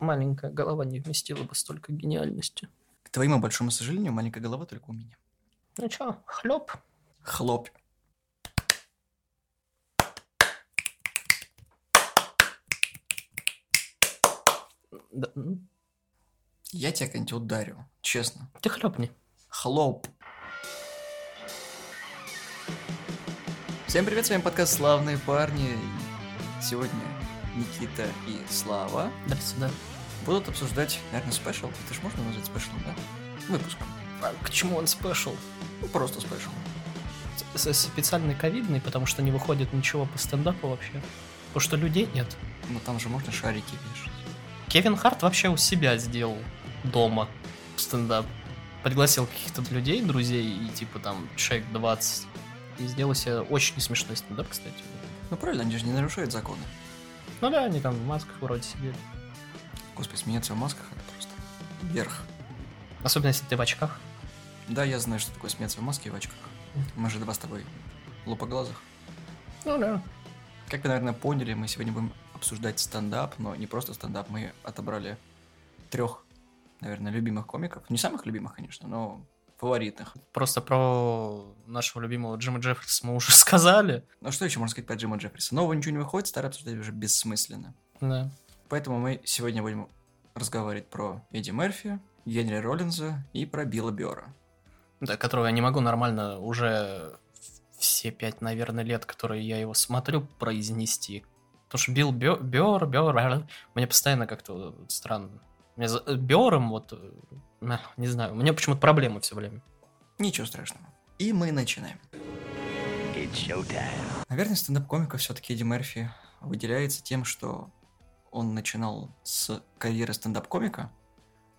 маленькая голова не вместила бы столько гениальности. К твоему большому сожалению, маленькая голова только у меня. Ну чё, хлеб? Хлоп. Да, Я тебя как-нибудь ударю, честно. Ты хлебни. Хлоп. Всем привет, с вами подкаст «Славные парни». Сегодня Никита и Слава да. Будут обсуждать, наверное, special. Это же можно назвать special ом, да? Выпуск. А к чему он special? Ну, просто special. Специальный ковидный, потому что не выходит ничего по стендапу вообще. Потому что людей нет. Но там же можно шарики вешать. Кевин Харт вообще у себя сделал дома стендап. Пригласил каких-то людей, друзей, и типа там человек 20. И сделал себе очень смешной стендап, кстати. Ну, правильно, они же не нарушают законы. Ну да, они там в масках вроде сидели. Господи, смеяться в масках — это просто верх. Особенно если ты в очках. Да, я знаю, что такое смеяться в маске и в очках. Мы же два с тобой лупоглазых. Ну да. Как вы, наверное, поняли, мы сегодня будем обсуждать стендап, но не просто стендап. Мы отобрали трех, наверное, любимых комиков. Не самых любимых, конечно, но фаворитных. Просто про нашего любимого Джима Джеффриса мы уже сказали. Ну что еще можно сказать про Джима Джеффриса? Нового ничего не выходит, старое обсуждать уже бессмысленно. Да. Поэтому мы сегодня будем разговаривать про Эдди Мерфи, Генри Роллинза и про Билла Бёрра. Да, которого я не могу нормально уже все пять, наверное, лет, которые я его смотрю, произнести. Потому что Билл Бё- Бёр, Бёр, мне постоянно как-то странно. Мне за- Бёром вот, э, не знаю, у меня почему-то проблемы все время. Ничего страшного. И мы начинаем. Наверное, стендап-комика все-таки Эдди Мерфи выделяется тем, что он начинал с карьеры стендап-комика,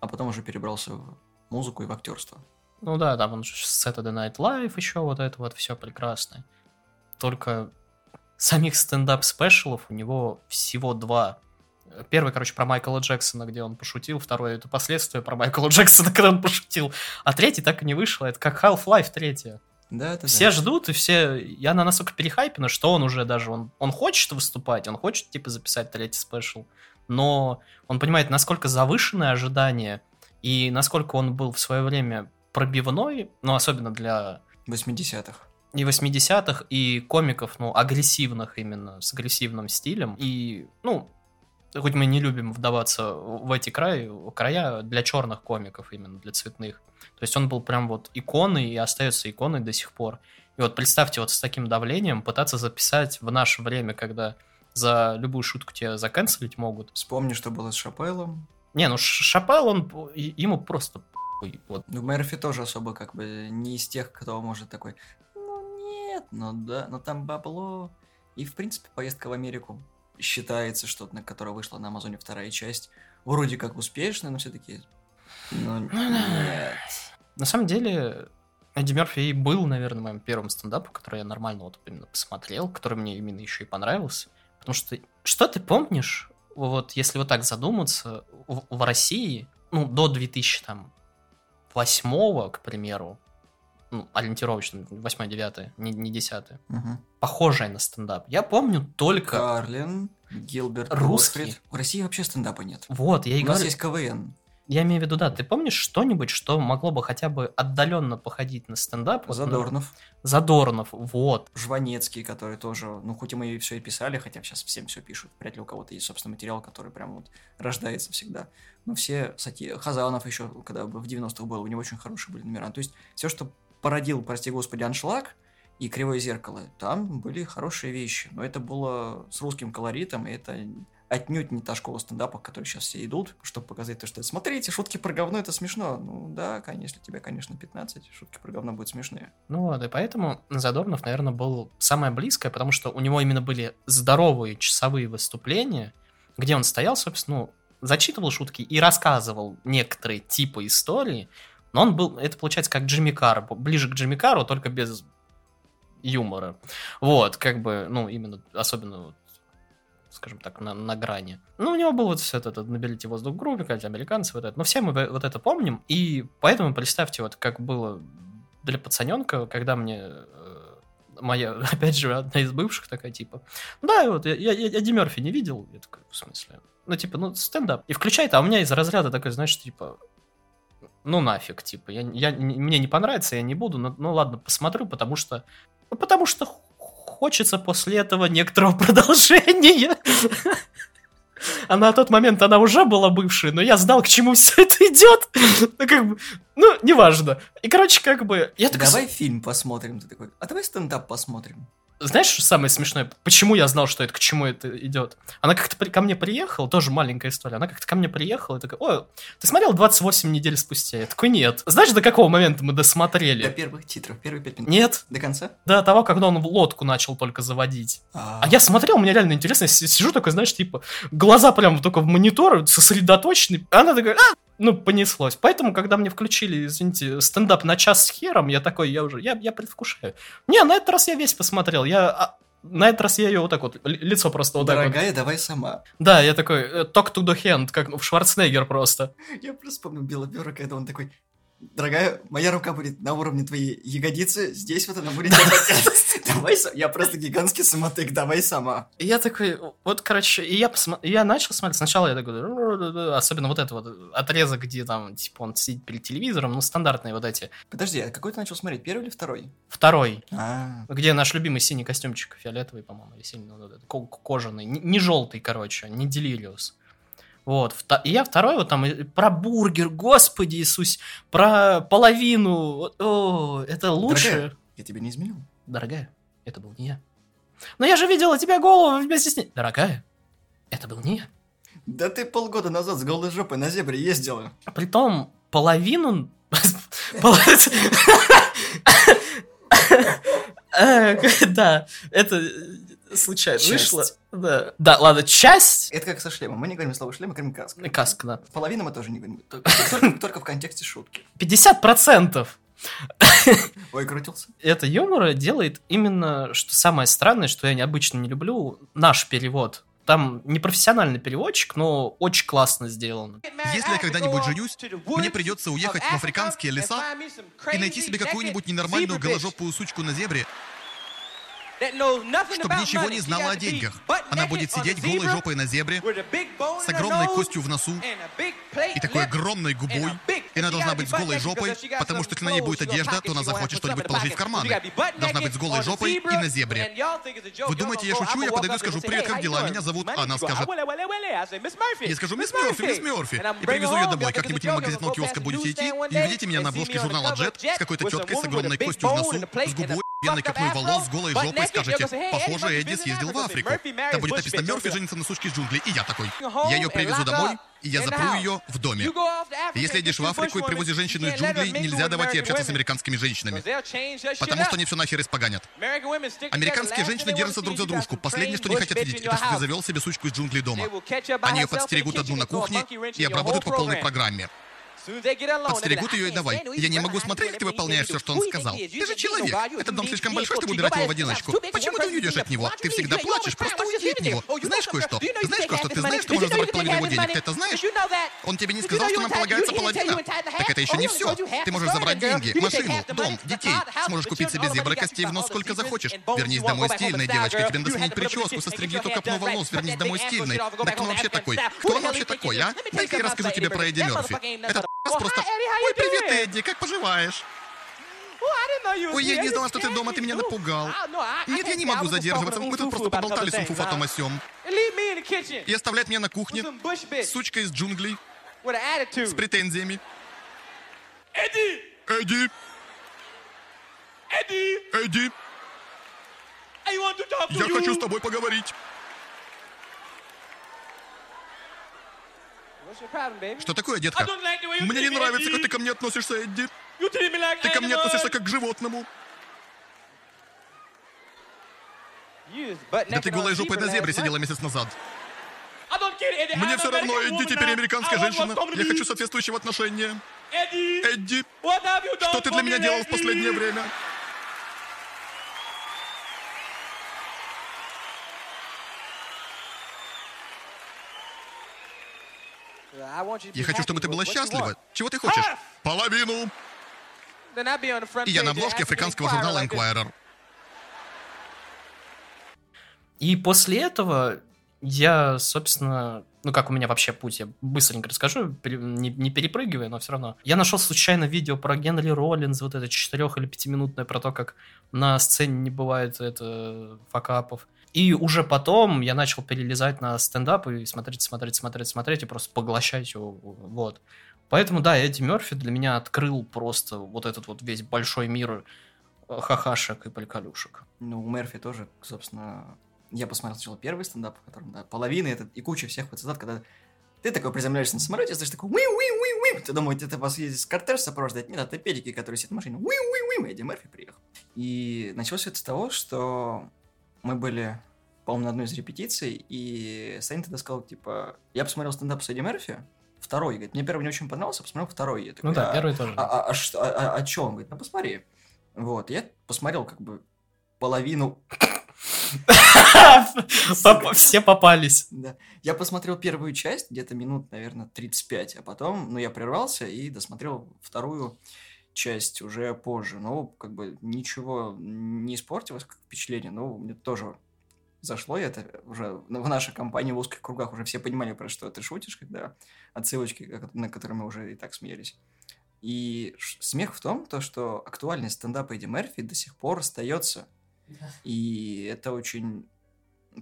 а потом уже перебрался в музыку и в актерство. Ну да, там он же Saturday Night Live еще вот это вот все прекрасно. Только самих стендап-спешалов у него всего два. Первый, короче, про Майкла Джексона, где он пошутил. Второй, это последствия про Майкла Джексона, когда он пошутил. А третий так и не вышло. Это как Half-Life третья. Да, это Все ждут, и все... И она настолько перехайпена, что он уже даже... Он, он хочет выступать, он хочет, типа, записать третий спешл. Но он понимает, насколько завышенное ожидание, и насколько он был в свое время пробивной, ну, особенно для 80-х. и 80-х, и комиков, ну, агрессивных именно, с агрессивным стилем. И, ну, хоть мы не любим вдаваться в эти края, края для черных комиков именно, для цветных. То есть он был прям вот иконой и остается иконой до сих пор. И вот представьте, вот с таким давлением пытаться записать в наше время, когда за любую шутку тебя заканцелить могут. Вспомни, что было с Шапеллом. Не, ну Шапел, он, ему просто. Вот. Ну, Мерфи тоже особо как бы не из тех, кто может такой, ну нет, ну да, но там бабло. И, в принципе, поездка в Америку считается, что на которая вышла на Амазоне вторая часть, вроде как успешная, но все-таки, ну нет. На самом деле, Эдди Мерфи и был, наверное, моим первым стендапом, который я нормально вот именно посмотрел, который мне именно еще и понравился. Потому что, что ты помнишь, вот если вот так задуматься, в, в России, ну, до 2000 там, восьмого, к примеру, ну, ориентировочно, 8-9, не, не 10 Мгм. похожее на стендап. Я помню только... Карлин, Гилберт, Русский. Готфрид. В России вообще стендапа нет. Вот, я и У нас говорю, есть КВН. Я имею в виду, да, ты помнишь что-нибудь, что могло бы хотя бы отдаленно походить на стендап? Вот, ну, Задорнов, Задорнов, вот. Жванецкий, который тоже, ну, хоть и мы все и писали, хотя сейчас всем все пишут, вряд ли у кого-то есть собственный материал, который прям вот рождается всегда. Но все, кстати, Хазанов еще, когда в 90-х был, у него очень хорошие были номера. То есть все, что породил, прости господи, аншлаг и кривое зеркало, там были хорошие вещи. Но это было с русским колоритом, и это отнюдь не та школа стендапа, к которой сейчас все идут, чтобы показать то, что смотрите, шутки про говно, это смешно. Ну да, конечно, тебе, конечно, 15, шутки про говно будут смешные. Ну вот, и поэтому Задорнов, наверное, был самое близкое, потому что у него именно были здоровые часовые выступления, где он стоял, собственно, ну, зачитывал шутки и рассказывал некоторые типы истории, но он был, это получается как Джимми Карр, ближе к Джимми Карру, только без юмора. Вот, как бы, ну, именно, особенно скажем так, на, на грани. Ну, у него был вот все это, это «Наберите воздух в группе», как американцы, вот это. Но все мы вот это помним, и поэтому представьте, вот как было для пацаненка, когда мне э, моя, опять же, одна из бывших такая, типа, да, вот, я, я, я Мерфи не видел. Я такой, в смысле? Ну, типа, ну, стендап. И включает, а у меня из разряда такой, знаешь, типа, ну нафиг, типа, я, я, мне не понравится, я не буду, но, ну ладно, посмотрю, потому что, ну, потому что хочется после этого некоторого продолжения. А на тот момент она уже была бывшей, но я знал, к чему все это идет. Ну, как бы, ну, неважно. И, короче, как бы... Я такой... Давай фильм посмотрим. Ты такой, а давай стендап посмотрим. Знаешь, что самое смешное? Почему я знал, что это к чему это идет? Она как-то ко мне приехала, тоже маленькая история. Она как-то ко мне приехала и такая, ой, ты смотрел 28 недель спустя? Я такой, нет. Знаешь, до какого момента мы досмотрели? До первых титров, первые пять минут. Нет. До конца? До того, когда он лодку начал только заводить. А, а я смотрел, мне реально интересно, я сижу такой, знаешь, типа, глаза прям только в монитор, сосредоточенный. Она такая, а, ну, понеслось. Поэтому, когда мне включили, извините, стендап на час с хером, я такой, я уже, я, я предвкушаю. Не, на этот раз я весь посмотрел. Я а, на этот раз я ее вот так вот, лицо просто вот Дорогая, так вот. давай сама. Да, я такой, э, talk to the hand, как в Шварценеггер просто. Я просто помню Билла Бёрра, когда он такой, дорогая, моя рука будет на уровне твоей ягодицы, здесь вот она будет Давай, я просто гигантский самотык, давай сама. И я такой, вот, короче, и я, посмо... я начал смотреть, сначала я такой, особенно вот это вот отрезок, где там, типа, он сидит перед телевизором, ну, стандартные вот эти. Подожди, а какой ты начал смотреть, первый или второй? Второй. А. Где наш любимый синий костюмчик, фиолетовый, по-моему, или синий, ну, кожаный, не желтый, короче, не Делириус. Вот. И я второй вот там про бургер, господи Иисус, про половину. О, это лучше. Дорогая, я тебе не изменил. Дорогая, это был не я. Но я же видела тебя голову вместе с ней. Дорогая, это был не я. Да ты полгода назад с голой жопой на зебре ездила. Притом половину... Э, да, это случайно часть. вышло. Да. да, ладно, часть. Это как со шлемом. Мы не говорим слово шлем, мы говорим каска. Каска, да. Половину мы тоже не говорим. Только, только в контексте шутки. 50%! Ой, крутился. Это юмора делает именно, что самое странное, что я необычно не люблю, наш перевод. Там непрофессиональный переводчик, но очень классно сделан. Если я когда-нибудь женюсь, мне придется уехать в африканские леса и найти себе какую-нибудь ненормальную голожопую сучку на зебре, чтобы ничего не знала о деньгах. Она будет сидеть голой жопой на зебре, с огромной костью в носу и такой огромной губой. И она должна быть с голой жопой, потому что если на ней будет одежда, то она захочет что-нибудь положить в карманы. Должна быть с голой жопой и на зебре. Вы думаете, я шучу? Я подойду и скажу, привет, как дела? Меня зовут... Она скажет... Я скажу, мисс Мерфи, мисс Мерфи. И привезу ее домой. Как-нибудь мимо газетного киоска будете идти, и увидите меня на обложке журнала Jet с какой-то теткой с огромной костью в носу, с губой, пенной копной волос, с голой жопой, скажете, похоже, Эдди съездил в Африку. Там будет написано «Мерфи женится на сучке из джунглей». И я такой. Я ее привезу домой, и я запру ее в доме. Если едешь в Африку и привозишь женщину из джунглей, нельзя давать ей общаться с американскими женщинами. Потому что они все нахер испоганят. Американские женщины держатся друг за дружку. Последнее, что не хотят видеть, это что ты завел себе сучку из джунглей дома. Они ее подстерегут одну на кухне и обработают по полной программе. Подстерегут ее и давай. Я не могу смотреть, как ты выполняешь все, что он сказал. Ты же человек. Этот дом слишком большой, чтобы убирать его в одиночку. Почему ты уйдешь от него? Ты всегда плачешь, просто уйди от него. Знаешь кое-что? Знаешь кое-что? Ты знаешь, что можешь забрать половину его денег? Ты это знаешь? Он тебе не сказал, что нам полагается половина? Так это еще не все. Ты можешь забрать деньги, машину, дом, детей. Сможешь купить себе зебры костей в нос сколько захочешь. Вернись домой стильной, девочка. Тебе надо сменить прическу, состригли то копну волос. Вернись домой стильной. Да кто вообще такой? Кто он вообще такой, а? Дай-ка я расскажу тебе про Эдди Мерфи. Этот просто... Ой, привет, Эдди, как поживаешь? Ой, я не знала, что ты дома, ты меня напугал. Нет, я не могу задерживаться, мы тут просто поболтали с умфуфатом осем. И оставлять меня на кухне с сучкой из джунглей, с претензиями. Эдди! Эдди! Эдди! Эдди! Я хочу с тобой поговорить. Что такое, детка? Мне не нравится, как ты ко мне относишься, Эдди. Ты ко мне относишься как к животному. Да ты голой жопой на зебре сидела месяц назад. Мне все равно, Эдди теперь американская женщина. Я хочу соответствующего отношения. Эдди, что ты для меня делал в последнее время? Я хочу, чтобы ты была счастлива. Чего ты хочешь? Половину. И я на обложке африканского журнала Inquirer. И после этого я, собственно, ну как у меня вообще путь, я быстренько расскажу, не, не перепрыгивая, но все равно. Я нашел случайно видео про Генри Роллинс, вот это четырех- или пятиминутное, про то, как на сцене не бывает это факапов. И уже потом я начал перелезать на стендап и смотреть, смотреть, смотреть, смотреть и просто поглощать его. Вот. Поэтому, да, Эдди Мерфи для меня открыл просто вот этот вот весь большой мир э, хахашек и полькалюшек. Ну, у Мерфи тоже, собственно, я посмотрел сначала первый стендап, в котором, да, половина это и куча всех вот цитат, когда ты такой приземляешься на самолете, слышишь такой уи уи уи уи ты думаешь, это вас ездит кортеж сопровождает? Нет, это педики, которые сидят в машине, уи уи уи Эдди Мерфи приехал. И началось это с того, что мы были, по-моему, на одной из репетиций, и Саня тогда сказал, типа, я посмотрел стендап с Эдди Мерфи, второй, говорит, мне первый не очень понравился, посмотрел второй. Я такой, ну да, а, первый тоже. А, а, а, что, а, а, о чем? Говорит, ну посмотри. Вот, я посмотрел как бы половину все попались. Да. Я посмотрел первую часть, где-то минут, наверное, 35, а потом, ну, я прервался и досмотрел вторую часть уже позже. Ну, как бы ничего не испортилось, как впечатление. Ну, мне тоже зашло и это уже в нашей компании в узких кругах уже все понимали, про что ты шутишь, когда отсылочки, на которые мы уже и так смеялись. И смех в том, то, что актуальность стендапа Эдди Мерфи до сих пор остается и это очень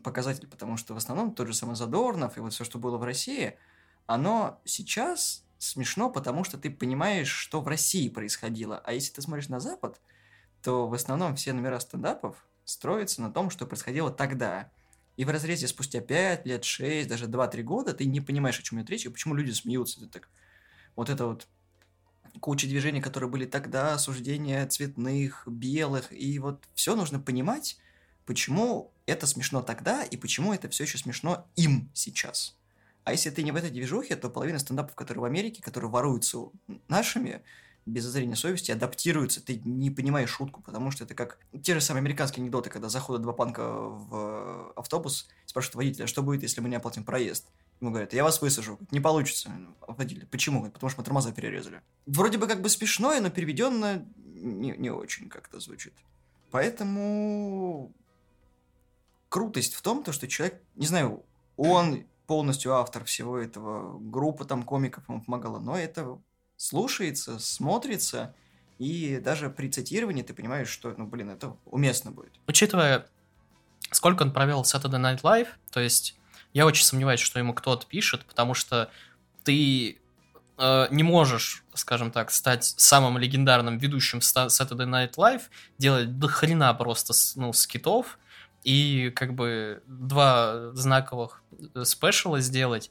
показатель, потому что в основном тот же самый Задорнов и вот все, что было в России, оно сейчас смешно, потому что ты понимаешь, что в России происходило. А если ты смотришь на Запад, то в основном все номера стендапов строятся на том, что происходило тогда. И в разрезе спустя 5 лет, 6, даже 2-3 года ты не понимаешь, о чем идет речь, и почему люди смеются. Ты так... Вот это вот куча движений, которые были тогда, осуждения цветных, белых, и вот все нужно понимать, почему это смешно тогда и почему это все еще смешно им сейчас. А если ты не в этой движухе, то половина стендапов, которые в Америке, которые воруются нашими, без зазрения совести, адаптируются, ты не понимаешь шутку, потому что это как те же самые американские анекдоты, когда заходят два панка в автобус, спрашивают водителя, что будет, если мы не оплатим проезд. Ему говорят, я вас высажу. Не получится. Водитель. Почему? Потому что мы тормоза перерезали. Вроде бы как бы смешное, но переведенно не, не очень как-то звучит. Поэтому крутость в том, то, что человек, не знаю, он полностью автор всего этого, группа там комиков ему помогала, но это слушается, смотрится, и даже при цитировании ты понимаешь, что, ну, блин, это уместно будет. Учитывая, сколько он провел Saturday Night Live, то есть я очень сомневаюсь, что ему кто-то пишет, потому что ты э, не можешь, скажем так, стать самым легендарным ведущим Saturday Night Live, делать до хрена просто ну, скитов, и как бы два знаковых э, спешала сделать,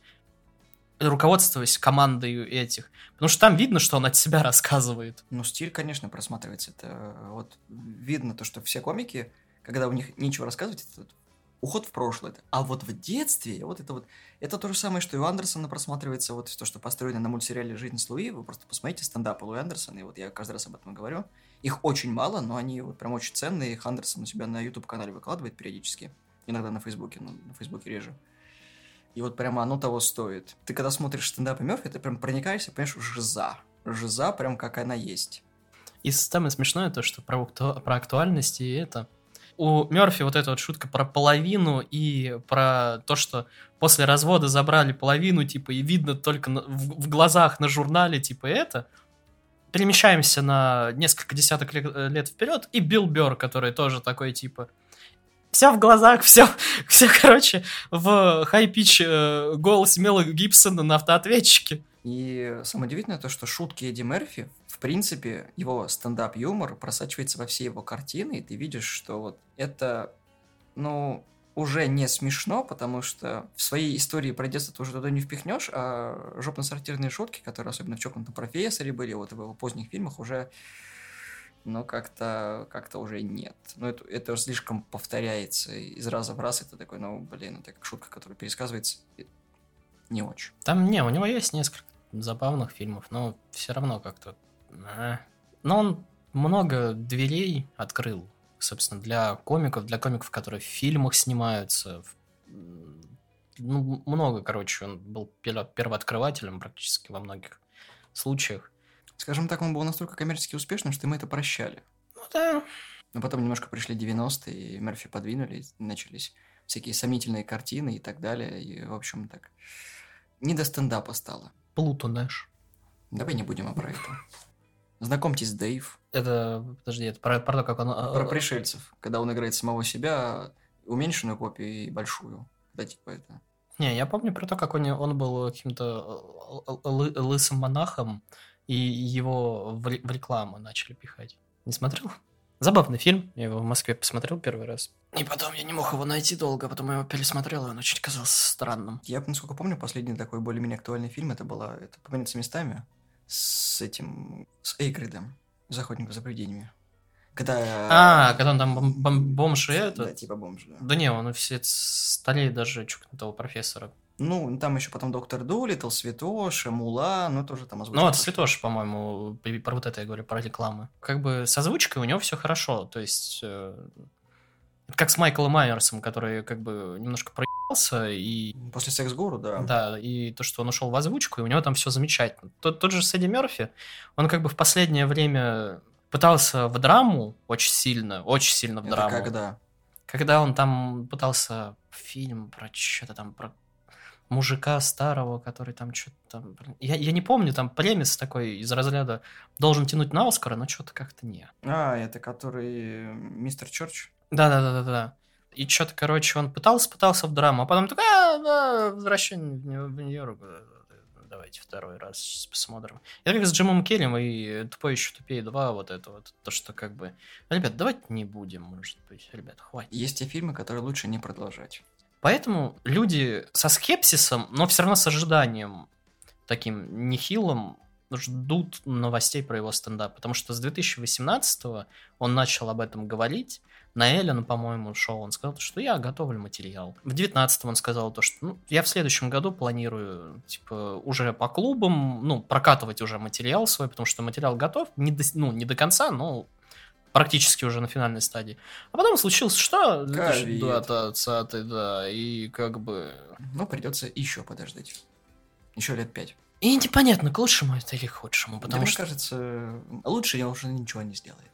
руководствуясь командой этих. Потому что там видно, что он от себя рассказывает. Ну, стиль, конечно, просматривается. Это э, вот видно то, что все комики, когда у них нечего рассказывать, это уход в прошлое. А вот в детстве, вот это вот, это то же самое, что и у Андерсона просматривается, вот то, что построено на мультсериале «Жизнь с Луи», вы просто посмотрите стендапы Луи Андерсона, и вот я каждый раз об этом говорю. Их очень мало, но они вот прям очень ценные, их Андерсон у себя на YouTube-канале выкладывает периодически, иногда на Фейсбуке, но на Фейсбуке реже. И вот прямо оно того стоит. Ты когда смотришь стендапы Мёрфи, ты прям проникаешься, понимаешь, жиза. Жиза прям как она есть. И самое смешное то, что про, про актуальность и это у Мерфи вот эта вот шутка про половину и про то, что после развода забрали половину, типа, и видно только в, в глазах на журнале, типа, это. Перемещаемся на несколько десяток лет, э, лет вперед, и Билл Бёрр, который тоже такой, типа, все в глазах, все, все, короче, в хай-пич э, голос Мела Гибсона на автоответчике. И самое удивительное то, что шутки Эдди Мерфи, в принципе, его стендап-юмор просачивается во все его картины, и ты видишь, что вот это, ну, уже не смешно, потому что в своей истории про детство ты уже туда не впихнешь, а жопно-сортирные шутки, которые особенно в чокнутом профессоре были, вот в его поздних фильмах уже, ну, как-то как уже нет. Ну, это, это слишком повторяется из раза в раз, это такой, ну, блин, это как шутка, которая пересказывается, не очень. Там, не, у него есть несколько забавных фильмов, но все равно как-то... А. Но он много дверей открыл, собственно, для комиков, для комиков, которые в фильмах снимаются. Ну, много, короче, он был первооткрывателем практически во многих случаях. Скажем так, он был настолько коммерчески успешным, что мы это прощали. Ну да. Но потом немножко пришли 90-е, и Мерфи подвинули, и начались всякие сомнительные картины и так далее. И, в общем, так, не до стендапа стало. Плуту Нэш. Давай не будем про это. Знакомьтесь, Дэйв. Это, подожди, это про, про то, как он... Про пришельцев. Когда он играет самого себя, уменьшенную копию и большую. Да, типа это. Не, я помню про то, как он, он был каким-то лы, лысым монахом, и его в, в рекламу начали пихать. Не смотрел? Забавный фильм, я его в Москве посмотрел первый раз. И потом я не мог его найти долго, а потом я его пересмотрел, и он очень казался странным. Я, насколько помню, последний такой более-менее актуальный фильм, это было, это «Поменяться местами» с этим, с Эйкридом, из «Охотников за привидениями». Когда... А, когда он там бом- бом- бомж и это? Да, типа бомж, да. Да не, он все старее даже чукнутого профессора. Ну, там еще потом Доктор Дулитл, Святоша, Мула, ну, тоже там озвучка. Ну, это Святоша, по-моему, про вот это я говорю, про рекламы. Как бы с озвучкой у него все хорошо, то есть... Э, это как с Майклом Майерсом, который как бы немножко проебался и... После секс-гуру, да. Да, и то, что он ушел в озвучку, и у него там все замечательно. Тот, тот же Сэдди Мерфи, он как бы в последнее время пытался в драму очень сильно, очень сильно в это драму. когда? Когда он там пытался фильм про что-то там, про мужика старого, который там что-то там... Я, я не помню, там премис такой из разряда должен тянуть на Оскара, но что-то как-то не. А, это который мистер Чорч? Да-да-да-да-да. И что-то, короче, он пытался, пытался в драму, а потом такой, а, да, возвращение в Нью-Йорк, давайте второй раз посмотрим. Это как с Джимом Керрим и Тупой еще тупее 2, вот это вот, то, что как бы... Ребят, давайте не будем, может быть, ребят, хватит. Есть те фильмы, которые лучше не продолжать. Поэтому люди со скепсисом, но все равно с ожиданием таким нехилым ждут новостей про его стендап, потому что с 2018 он начал об этом говорить, на Эллен, по-моему, шоу, он сказал, что я готовлю материал. В 19 он сказал то, что ну, я в следующем году планирую, типа, уже по клубам, ну, прокатывать уже материал свой, потому что материал готов, не до, ну, не до конца, но практически уже на финальной стадии. А потом случилось что? 2020, да, и как бы... Ну, придется еще подождать. Еще лет пять. И непонятно, к лучшему это или к худшему, потому да, что... Мне кажется, лучше я уже ничего не сделает.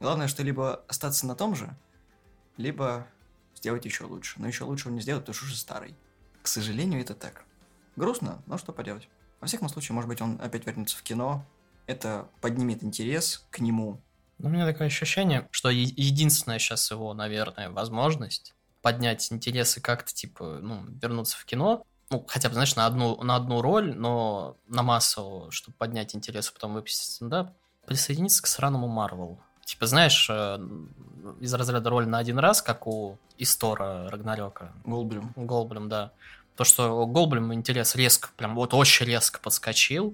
Главное, что либо остаться на том же, либо сделать еще лучше. Но еще лучше он не сделает, потому что уже старый. К сожалению, это так. Грустно, но что поделать. Во всяком случае, может быть, он опять вернется в кино. Это поднимет интерес к нему, ну, у меня такое ощущение, что единственная сейчас его, наверное, возможность поднять интересы как-то, типа, ну, вернуться в кино, ну, хотя бы, знаешь, на одну, на одну роль, но на массу, чтобы поднять интерес, а потом выпустить стендап, присоединиться к сраному Марвелу. Типа, знаешь, э, из разряда роль на один раз, как у Истора Рагнарёка. Голблюм. Голблюм, да. То, что Голблюм интерес резко, прям вот очень резко подскочил,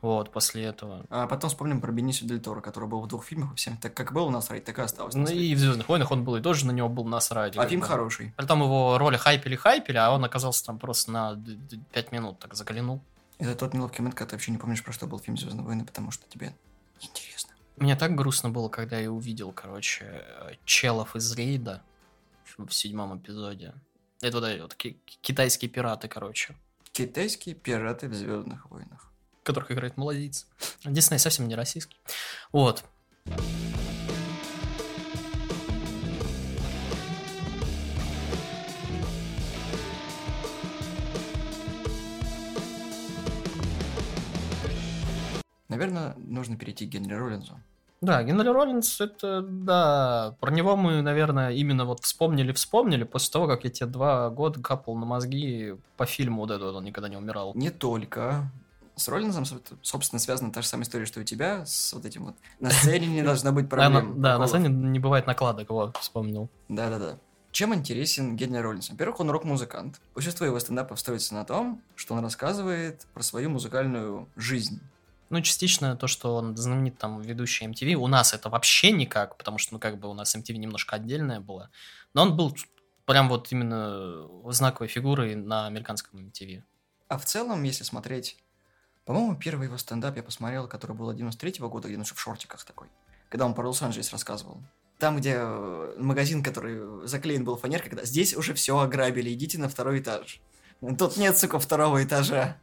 вот, после этого. А потом вспомним про Бенисио Дель Торо, который был в двух фильмах, всем так как был насрать, так и осталось. Ну и в Звездных войнах он был, и тоже на него был насрать. А фильм бы. хороший. Притом его роли хайпели-хайпели, а он оказался там просто на 5 минут так заглянул. Это тот неловкий момент, когда ты вообще не помнишь, про что был фильм Звездные войны, потому что тебе интересно. Мне так грустно было, когда я увидел, короче, челов из рейда в седьмом эпизоде. Это вот, вот китайские пираты, короче. Китайские пираты в Звездных войнах которых играет молодец. Дисней совсем не российский. Вот. Наверное, нужно перейти к Генри Роллинзу. Да, Генри Роллинс, это, да, про него мы, наверное, именно вот вспомнили-вспомнили после того, как я тебе два года капал на мозги по фильму вот этого, он никогда не умирал. Не только с Роллинзом, собственно, связана та же самая история, что и у тебя, с вот этим вот. На сцене не должно быть проблем. Да, на сцене не бывает накладок, вот, вспомнил. Да-да-да. Чем интересен Генри Роллинс? Во-первых, он рок-музыкант. Большинство его стендапов строится на том, что он рассказывает про свою музыкальную жизнь. Ну, частично то, что он знаменит там ведущий MTV. У нас это вообще никак, потому что, ну, как бы у нас MTV немножко отдельная была. Но он был прям вот именно знаковой фигурой на американском MTV. А в целом, если смотреть по-моему, первый его стендап я посмотрел, который был 93-го года, где он еще в шортиках такой. Когда он про Лос-Анджелес рассказывал. Там, где э, магазин, который заклеен был фанеркой, когда здесь уже все ограбили, идите на второй этаж. Тут нет, сука, второго этажа.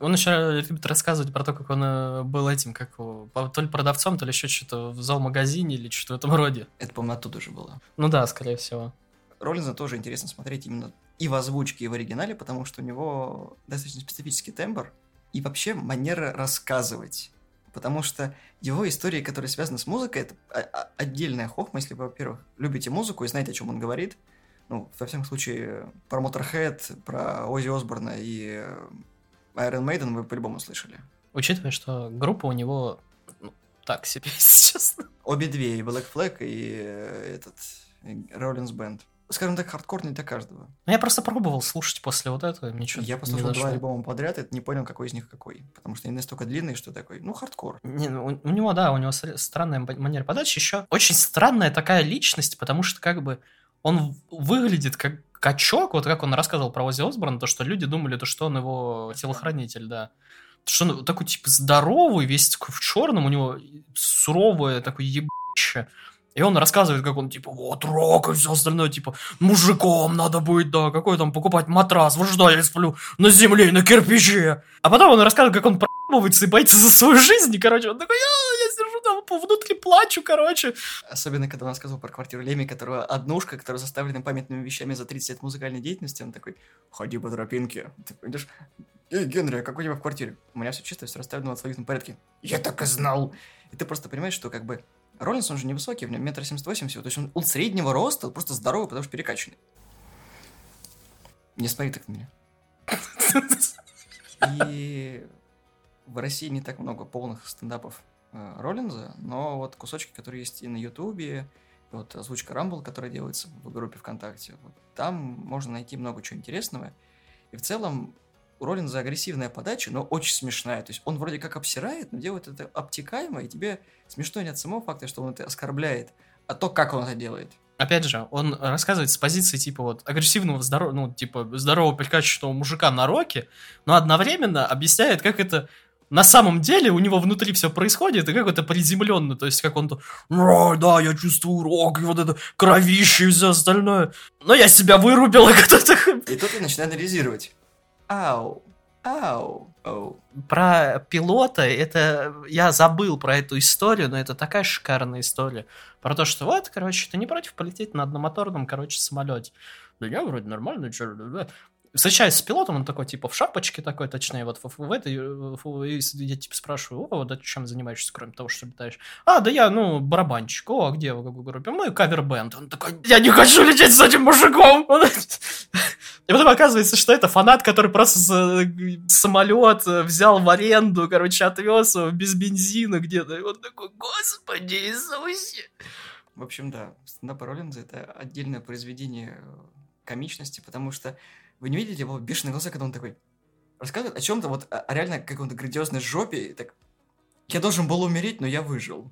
Он еще любит рассказывать про то, как он э, был этим, как то ли продавцом, то ли еще что-то в зоомагазине или что-то в этом роде. Это, по-моему, оттуда же было. Ну да, скорее всего. Роллинза тоже интересно смотреть именно и в озвучке, и в оригинале, потому что у него достаточно специфический тембр и вообще манера рассказывать. Потому что его истории, которые связаны с музыкой, это отдельная хохма, если вы, во-первых, любите музыку и знаете, о чем он говорит. Ну, во всяком случае, про Motorhead, про Оззи Осборна и Iron Maiden вы по-любому слышали. Учитывая, что группа у него ну, так себе, если честно. Обе две, и Black Flag, и э, этот Rollins Band. Скажем так, хардкор не для каждого. Ну, я просто пробовал слушать после вот этого, ничего Я послушал два альбома подряд, и не понял, какой из них какой. Потому что они настолько длинные, что такой, ну, хардкор. Не, ну, у, у него, да, у него странная манера подачи. Еще очень странная такая личность, потому что как бы он выглядит как качок, вот как он рассказывал про Ози Осборна, то, что люди думали, то, что он его телохранитель, да. Что он такой, типа, здоровый, весь такой в черном, у него суровое такое ебище. И он рассказывает, как он, типа, вот, рок и все остальное, типа, мужиком надо быть, да, какой там покупать матрас, вот что я сплю на земле, на кирпиче. А потом он рассказывает, как он проебывается и боится за свою жизнь, и, короче, он такой, я, внутри плачу, короче. Особенно, когда он рассказывал про квартиру Леми, которая однушка, которая заставлена памятными вещами за 30 лет музыкальной деятельности, он такой, ходи по тропинке. Ты идешь, Эй, Генри, а как у тебя в квартире? У меня все чисто, все расставлено в алфавитном порядке. Я так и знал. И ты просто понимаешь, что как бы Роллинс, он же невысокий, в нем метр семьдесят восемь всего. То есть он, он среднего роста, просто здоровый, потому что перекачанный. Не смотри так на меня. И в России не так много полных стендапов Роллинза, но вот кусочки, которые есть и на Ютубе, вот озвучка Рамбл, которая делается в группе ВКонтакте, вот, там можно найти много чего интересного. И в целом у Роллинза агрессивная подача, но очень смешная. То есть он вроде как обсирает, но делает это обтекаемо, и тебе смешно не от самого факта, что он это оскорбляет, а то, как он это делает. Опять же, он рассказывает с позиции типа вот агрессивного здорового, ну типа здорового прикачанного мужика на роке, но одновременно объясняет, как это на самом деле у него внутри все происходит, и как это приземленно, то есть как он то, да, я чувствую рок, и вот это кровище и все остальное, но я себя вырубил, и кто-то... И тут я начинаю анализировать. Ау. Ау. Ау. Про пилота, это... Я забыл про эту историю, но это такая шикарная история. Про то, что вот, короче, ты не против полететь на одномоторном, короче, самолете. Да я вроде нормально, что встречаюсь с пилотом, он такой, типа, в шапочке такой, точнее, вот в, в этой, в, и я, типа, спрашиваю, о, да чем занимаешься, кроме того, что летаешь? А, да я, ну, барабанщик. О, а где в какой группе? Мы кавер-бенд. Он такой, я не хочу лететь с этим мужиком! И потом оказывается, что это фанат, который просто самолет взял в аренду, короче, отвез его без бензина где-то. И он такой, господи Иисусе! В общем, да, стендап Роллинза — это отдельное произведение комичности, потому что вы не видите его бешеные глаза, когда он такой рассказывает о чем-то, вот о, о реально каком-то грандиозной жопе, и так я должен был умереть, но я выжил.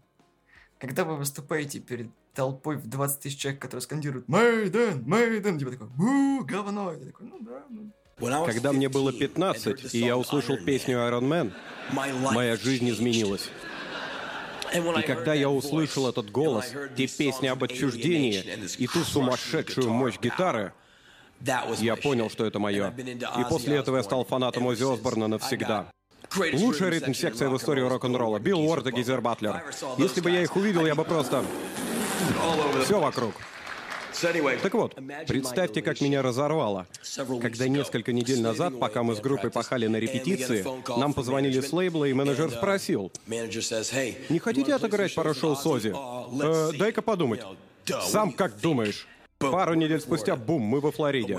Когда вы выступаете перед толпой в 20 тысяч человек, которые скандируют «Мэйден! Мэйден!» Типа такой «Бу! Говно!» Я такой «Ну да, ну». Когда мне было 15, и я услышал песню Iron Man, моя жизнь изменилась. И когда я услышал этот голос, те песни об отчуждении и ту сумасшедшую мощь гитары, я понял, что это мое. И после этого я стал фанатом Оззи Осборна навсегда. Лучшая ритм-секция в истории рок-н-ролла. Билл Уорд и Гизер Батлер. Если бы я их увидел, я бы просто... Все вокруг. Так вот, представьте, как меня разорвало. Когда несколько недель назад, пока мы с группой пахали на репетиции, нам позвонили с лейбла, и менеджер спросил, «Не хотите отыграть пару шоу с Ози? Э, дай-ка подумать. Сам как думаешь?» Пару недель спустя, бум, мы во Флориде.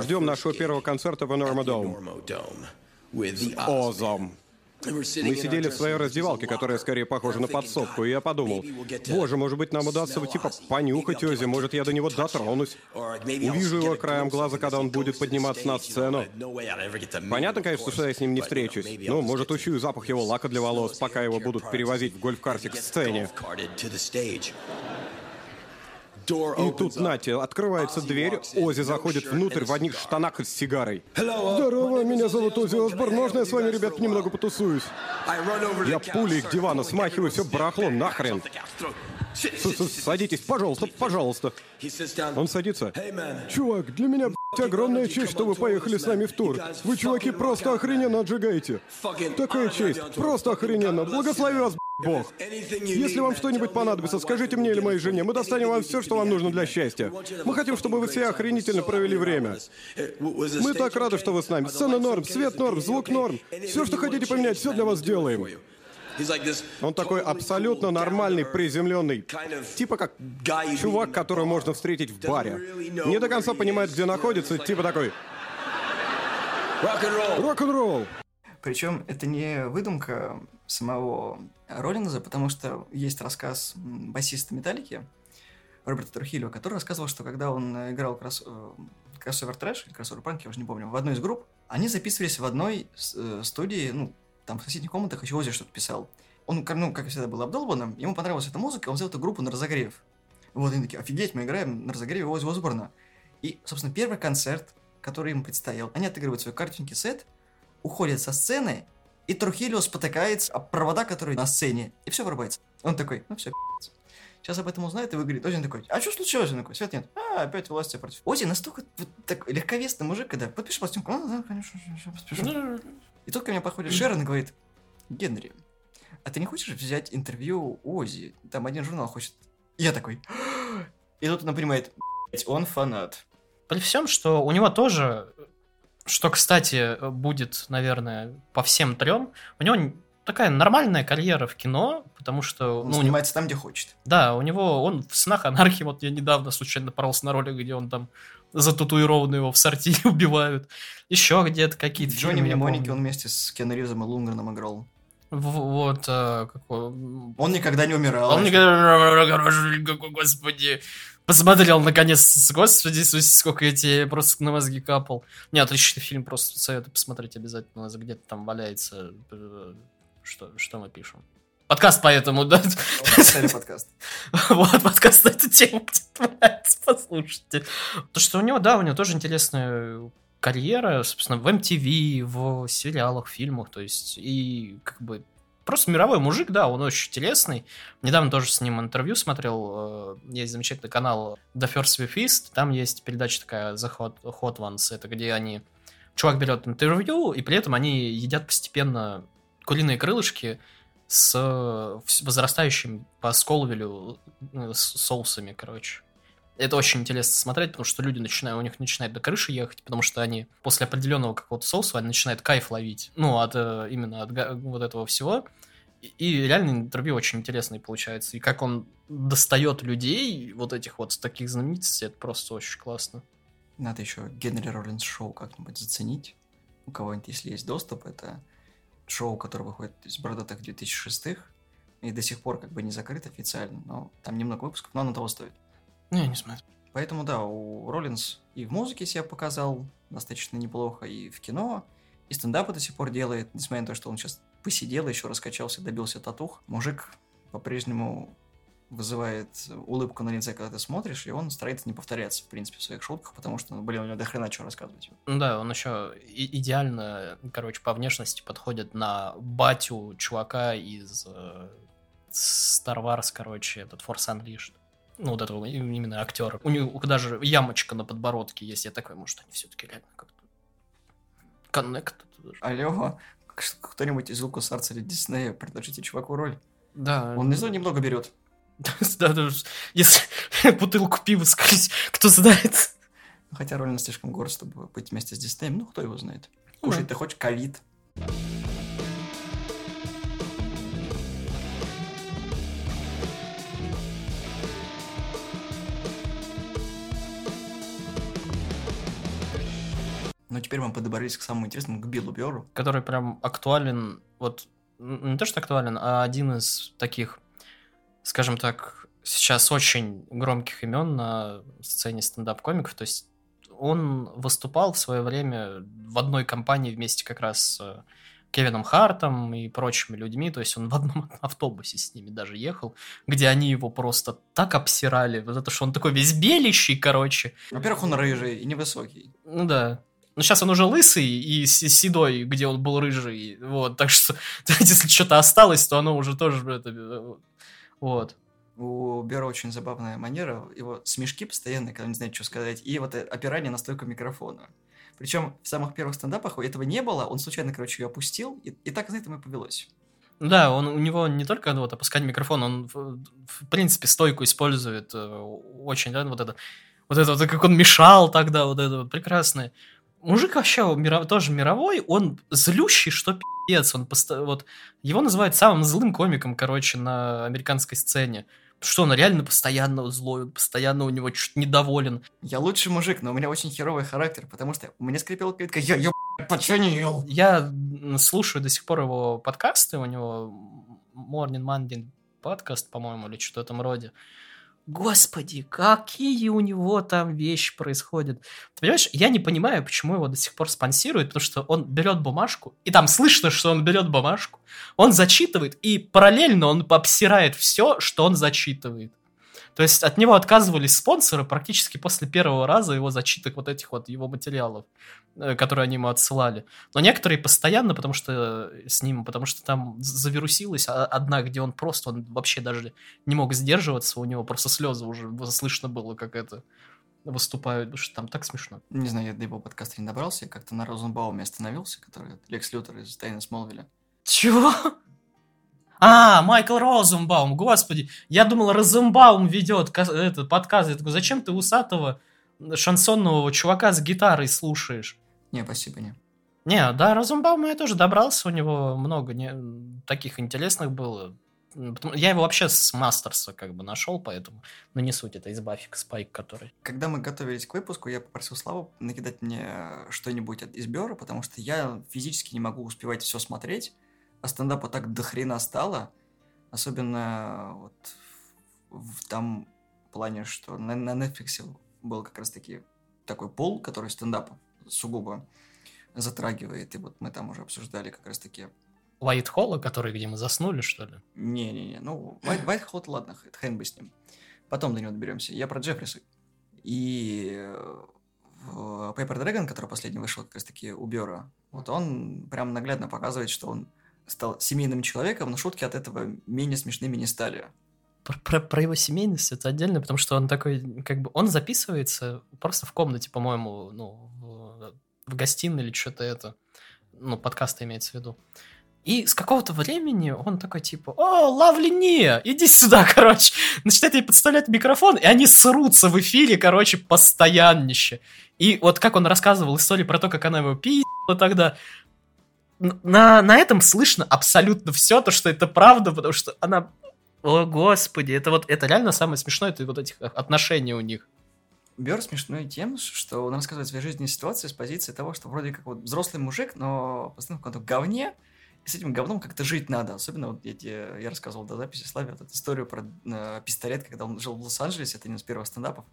Ждем нашего первого концерта в Норма Озом. Мы сидели в своей раздевалке, которая скорее похожа на подсобку, и я подумал, боже, может быть, нам удастся типа понюхать Ози, может, я до него дотронусь. Увижу его краем глаза, когда он будет подниматься на сцену. Понятно, конечно, что я с ним не встречусь. Ну, может, учую запах его лака для волос, пока его будут перевозить в гольф-карте к сцене. И тут, Нате, открывается дверь, Ози заходит внутрь в одних штанах с сигарой. Здорово, меня зовут Ози Осборн, можно я с вами, ребят, немного потусуюсь? Я пулей к дивану смахиваю все барахло нахрен. Садитесь, пожалуйста, пожалуйста. Он садится. Чувак, для меня Огромная честь, что вы поехали с нами в тур. Вы, чуваки, просто охрененно отжигаете. Такая честь. Просто охрененно. Благослови вас, Бог. Если вам что-нибудь понадобится, скажите мне или моей жене. Мы достанем вам все, что вам нужно для счастья. Мы хотим, чтобы вы все охренительно провели время. Мы так рады, что вы с нами. Сцена норм, свет норм, звук норм. Все, что хотите поменять, все для вас сделаем. Он такой абсолютно нормальный, приземленный. Типа как чувак, которого можно встретить в баре. Не до конца понимает, где находится, типа такой... Рок-н-ролл! Причем это не выдумка самого Роллинза, потому что есть рассказ басиста Металлики, Роберта Трухильо, который рассказывал, что когда он играл кросс... кроссовер трэш или кроссовер панк, я уже не помню, в одной из групп, они записывались в одной э, студии, ну, там в соседних комнатах еще Ози что-то писал. Он, ну, как всегда, был обдолбанным, ему понравилась эта музыка, он взял эту группу на разогрев. Вот они такие, офигеть, мы играем на разогреве Ози Осборна. И, собственно, первый концерт, который им предстоял, они отыгрывают свой картинки сет, уходят со сцены, и Трухилио спотыкается об провода, которые на сцене, и все вырубается. Он такой, ну все, Сейчас об этом узнает и выиграет. Ози такой, а что случилось? Он такой, свет нет. А, опять власти против. Ози настолько вот, так, легковесный мужик, когда подпишешь пластинку, а, да, конечно, подпишу. И тут ко мне подходит Шерон и говорит, Генри, а ты не хочешь взять интервью Ози? Там один журнал хочет. я такой, и тут она понимает, он фанат. При всем, что у него тоже, что, кстати, будет, наверное, по всем трем, у него такая нормальная карьера в кино, потому что... Он ну, снимается там, где хочет. Да, у него, он в «Снах анархии», вот я недавно случайно поролся на ролик, где он там зататуированные его в сортире убивают. Еще где-то какие-то Джонни Мнемоники он вместе с Ривзом и Лунгреном играл. Вот, а, какой... Он никогда не умирал. Он никогда... Господи. Посмотрел, наконец, господи, сколько я тебе просто на мозги капал. Не, отличный фильм, просто советую посмотреть обязательно. Где-то там валяется. Э, что, что мы пишем? Подкаст поэтому, да? подкаст. Вот, подкаст на эту тему нравится, послушайте. То, что у него, да, у него тоже интересная карьера, собственно, в MTV, в сериалах, фильмах, то есть, и как бы просто мировой мужик, да, он очень интересный. Недавно тоже с ним интервью смотрел. Э, есть замечательный канал The First We Feast. Там есть передача такая The Hot, Hot Ones. Это где они... Чувак берет интервью, и при этом они едят постепенно куриные крылышки с возрастающим по Сколвилю э, соусами, короче. Это очень интересно смотреть, потому что люди начинают, у них начинает до крыши ехать, потому что они после определенного какого-то соуса они начинают кайф ловить. Ну, от э, именно от вот этого всего. И реально интервью очень интересное получается. И как он достает людей, вот этих вот таких знаменитостей, это просто очень классно. Надо еще Генри Роллинс шоу как-нибудь заценить. У кого-нибудь, если есть доступ, это шоу, которое выходит из бородатых 2006-х, и до сих пор как бы не закрыт официально, но там немного выпусков, но оно того стоит. Не, не смотрю. Поэтому, да, у Роллинс и в музыке себя показал достаточно неплохо, и в кино, и стендапы до сих пор делает, несмотря на то, что он сейчас посидел, еще раскачался, добился татух. Мужик по-прежнему вызывает улыбку на лице, когда ты смотришь, и он старается не повторяться, в принципе, в своих шутках, потому что, ну, блин, у него до хрена что рассказывать. Ну да, он еще идеально, короче, по внешности подходит на батю чувака из э, Star Wars, короче, этот Force Unleashed. Ну, вот этого именно актера. У него даже ямочка на подбородке есть. Я такой, может, они все-таки реально как-то коннект. Алло, кто-нибудь из Лукас Арца или Диснея, предложите чуваку роль. Да. Он внизу немного берет. Если бутылку пива скрыть, кто знает. Хотя Роллин слишком горд, чтобы быть вместе с Диснеем. Ну, кто его знает. Кушать ты хочешь ковид. Но теперь мы подобрались к самому интересному, к Биллу Бёру. Который прям актуален, вот, не то что актуален, а один из таких скажем так, сейчас очень громких имен на сцене стендап-комиков. То есть он выступал в свое время в одной компании вместе как раз с Кевином Хартом и прочими людьми, то есть он в одном автобусе с ними даже ехал, где они его просто так обсирали, вот это что он такой весь белищий, короче. Во-первых, он рыжий и невысокий. Ну да. Но сейчас он уже лысый и седой, где он был рыжий, вот, так что если что-то осталось, то оно уже тоже это, вот. У Бера очень забавная манера, его смешки постоянные, когда он не знает, что сказать, и вот опирание на стойку микрофона. Причем в самых первых стендапах этого не было, он случайно, короче, ее опустил, и, и так на этом и повелось. Да, он, у него не только ну, вот, опускать микрофон, он в, в принципе стойку использует э, очень, да, вот это, вот это вот, как он мешал тогда, вот это вот прекрасное. Мужик вообще миров, тоже мировой, он злющий, что пи***ц, он поsto... вот, его называют самым злым комиком, короче, на американской сцене что он реально постоянно злой, постоянно у него чуть недоволен. Я лучший мужик, но у меня очень херовый характер, потому что у меня скрипела клетка, я, не ел? Я слушаю до сих пор его подкасты, у него Morning Monday подкаст, по-моему, или что-то в этом роде. Господи, какие у него там вещи происходят. Ты понимаешь, я не понимаю, почему его до сих пор спонсируют, потому что он берет бумажку, и там слышно, что он берет бумажку, он зачитывает, и параллельно он обсирает все, что он зачитывает. То есть от него отказывались спонсоры практически после первого раза его зачиток вот этих вот его материалов, э, которые они ему отсылали. Но некоторые постоянно, потому что э, с ним, потому что там завирусилась одна, где он просто, он вообще даже не мог сдерживаться, у него просто слезы уже слышно было, как это выступают, потому что там так смешно. Не знаю, я до его подкаста не добрался, я как-то на Розенбауме остановился, который Лекс Лютер из Тайны Смолвиля. Чего? А, Майкл Розенбаум, господи. Я думал, Розенбаум ведет этот подкаст. Я такой, зачем ты усатого шансонного чувака с гитарой слушаешь? Не, спасибо, не. Не, да, Розенбаума я тоже добрался, у него много не, таких интересных было. Я его вообще с Мастерса как бы нашел, поэтому, но не суть, это из Баффика Спайк, который. Когда мы готовились к выпуску, я попросил Славу накидать мне что-нибудь из Бера, потому что я физически не могу успевать все смотреть а стендапа так дохрена стало, особенно вот в, в том плане, что на, на Netflix был как раз-таки такой пол, который стендап сугубо затрагивает, и вот мы там уже обсуждали как раз-таки... White Hall, который, где мы заснули, что ли? Не-не-не, ну, White, Hall, ладно, хрен бы с ним. Потом до него доберемся. Я про Джеффриса. И в Paper Dragon, который последний вышел как раз-таки у Бера, вот он прям наглядно показывает, что он стал семейным человеком, но шутки от этого менее смешными не стали. Про, про, про его семейность это отдельно, потому что он такой, как бы, он записывается просто в комнате, по-моему, ну, в, в гостиной или что-то это, ну, подкаст имеется в виду. И с какого-то времени он такой, типа, о, Лавли не, иди сюда, короче. Начинает ей подставлять микрофон, и они срутся в эфире, короче, постояннище. И вот как он рассказывал историю про то, как она его пи***la тогда, на, на этом слышно абсолютно все, то, что это правда, потому что она... О, господи, это вот, это реально самое смешное, это вот этих отношений у них. Бер смешной тем, что он рассказывает своей жизненной ситуации с позиции того, что вроде как вот взрослый мужик, но постоянно в каком-то говне, и с этим говном как-то жить надо. Особенно вот я, тебе, я рассказывал до записи Славе вот эту историю про э, пистолет, когда он жил в Лос-Анджелесе, это один из первых стендапов.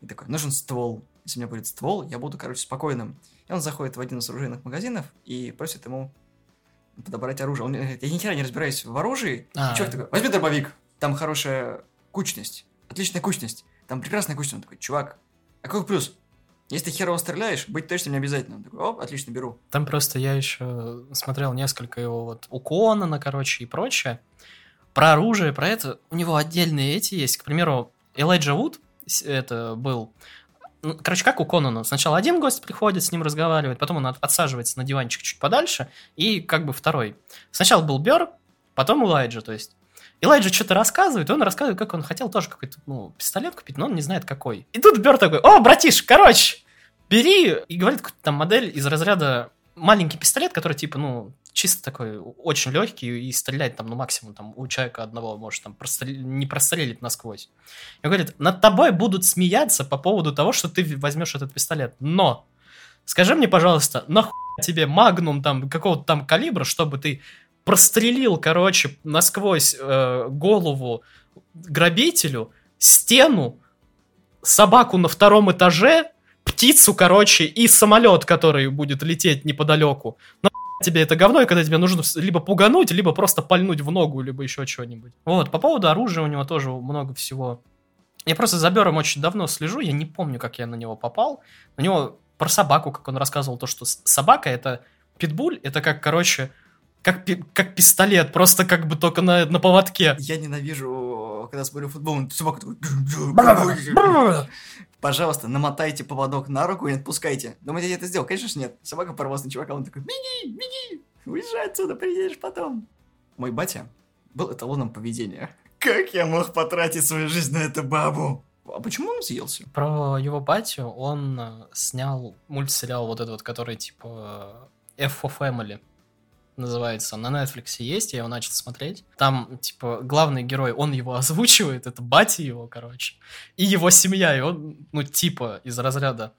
И такой, нужен ствол. Если у меня будет ствол, я буду, короче, спокойным. И он заходит в один из оружейных магазинов и просит ему подобрать оружие. Он говорит, я ни хера не разбираюсь в оружии. А, и чувак такой, возьми дробовик, там хорошая кучность, отличная кучность, там прекрасная кучность. Он такой, чувак, а какой плюс? Если ты херово стреляешь, быть точно не обязательно. Он такой, о, отлично, беру. Там просто я еще смотрел несколько его вот у Конана, короче, и прочее. Про оружие, про это. У него отдельные эти есть. К примеру, Элайджа Вуд, это был ну, короче, как у Конана. Сначала один гость приходит, с ним разговаривает, потом он отсаживается на диванчик чуть подальше, и как бы второй. Сначала был Бер, потом Элайджа, то есть. Элайджа что-то рассказывает, и он рассказывает, как он хотел тоже какой-то, ну, пистолет купить, но он не знает какой. И тут Бер такой, о, братиш, короче, бери, и говорит какую-то там модель из разряда маленький пистолет, который типа, ну, чисто такой очень легкий и стрелять там, ну, максимум там у человека одного может там прострел... не прострелить насквозь. И говорит, над тобой будут смеяться по поводу того, что ты возьмешь этот пистолет. Но, скажи мне, пожалуйста, нахуй тебе магнум там какого-то там калибра, чтобы ты прострелил, короче, насквозь э, голову грабителю, стену, собаку на втором этаже, птицу, короче, и самолет, который будет лететь неподалеку. Но тебе это говно, и когда тебе нужно либо пугануть, либо просто пальнуть в ногу, либо еще что-нибудь. Вот, по поводу оружия у него тоже много всего. Я просто за Бером очень давно слежу, я не помню, как я на него попал. У него про собаку, как он рассказывал, то, что собака это питбуль, это как, короче, как, как пистолет, просто как бы только на, на поводке. Я ненавижу, когда смотрю футбол, собака такой... Пожалуйста, намотайте поводок на руку и отпускайте. Думаете, я это сделал? Конечно же нет. Собака порвалась на чувака, он такой, беги, беги, уезжай отсюда, приедешь потом. Мой батя был эталоном поведения. Как я мог потратить свою жизнь на эту бабу? А почему он съелся? Про его батю он э, снял мультсериал вот этот вот, который типа F for Family называется. На Netflix есть, я его начал смотреть. Там, типа, главный герой, он его озвучивает, это батя его, короче. И его семья, и он, ну, типа, из разряда.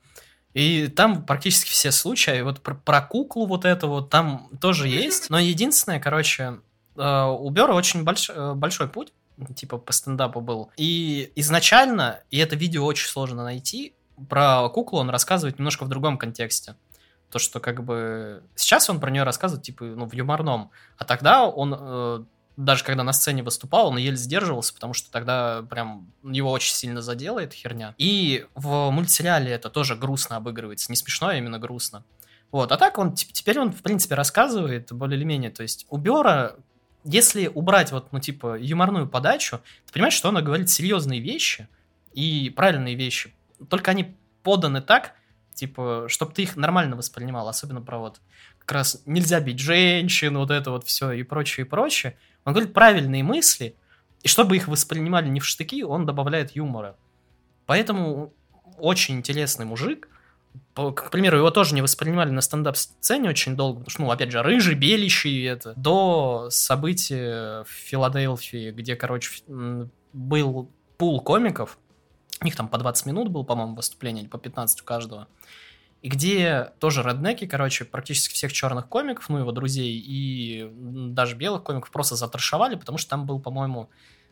И там практически все случаи, вот про, про куклу вот это вот, там тоже есть. Но единственное, короче, э, у Бера очень больш, э, большой путь, типа, по стендапу был. И изначально, и это видео очень сложно найти, про куклу он рассказывает немножко в другом контексте. То, что как бы сейчас он про нее рассказывает, типа, ну, в юморном. А тогда он, э, даже когда на сцене выступал, он еле сдерживался, потому что тогда прям его очень сильно задела эта херня. И в мультсериале это тоже грустно обыгрывается. Не смешно, а именно грустно. Вот, а так он, теперь он, в принципе, рассказывает более или менее. То есть у Бера, если убрать вот, ну, типа, юморную подачу, ты понимаешь, что он говорит серьезные вещи и правильные вещи. Только они поданы так, типа, чтобы ты их нормально воспринимал, особенно про вот как раз нельзя бить женщин, вот это вот все и прочее, и прочее. Он говорит правильные мысли, и чтобы их воспринимали не в штыки, он добавляет юмора. Поэтому очень интересный мужик. К примеру, его тоже не воспринимали на стендап-сцене очень долго, потому что, ну, опять же, рыжий, белищий, это, до события в Филадельфии, где, короче, был пул комиков, у них там по 20 минут был, по-моему, выступление, или по 15 у каждого. И где тоже реднеки, короче, практически всех черных комиков, ну, его друзей, и даже белых комиков просто затрошевали, потому что там был, по-моему,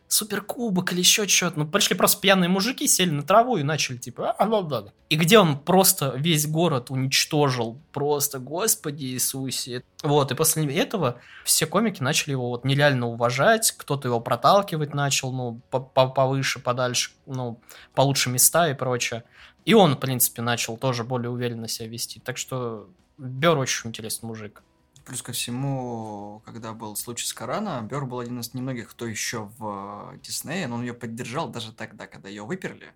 суперкубок или еще что-то. Ну, пришли просто пьяные мужики, сели на траву и начали типа... А, да, да. И где он просто весь город уничтожил. Просто, господи Иисусе. Вот, и после этого все комики начали его вот нереально уважать, кто-то его проталкивать начал, ну, повыше, подальше, ну, получше места и прочее. И он, в принципе, начал тоже более уверенно себя вести. Так что Бер очень интересный мужик. Плюс ко всему, когда был случай с Корана, Бер был один из немногих, кто еще в э, Диснее, но он ее поддержал даже тогда, когда ее выперли.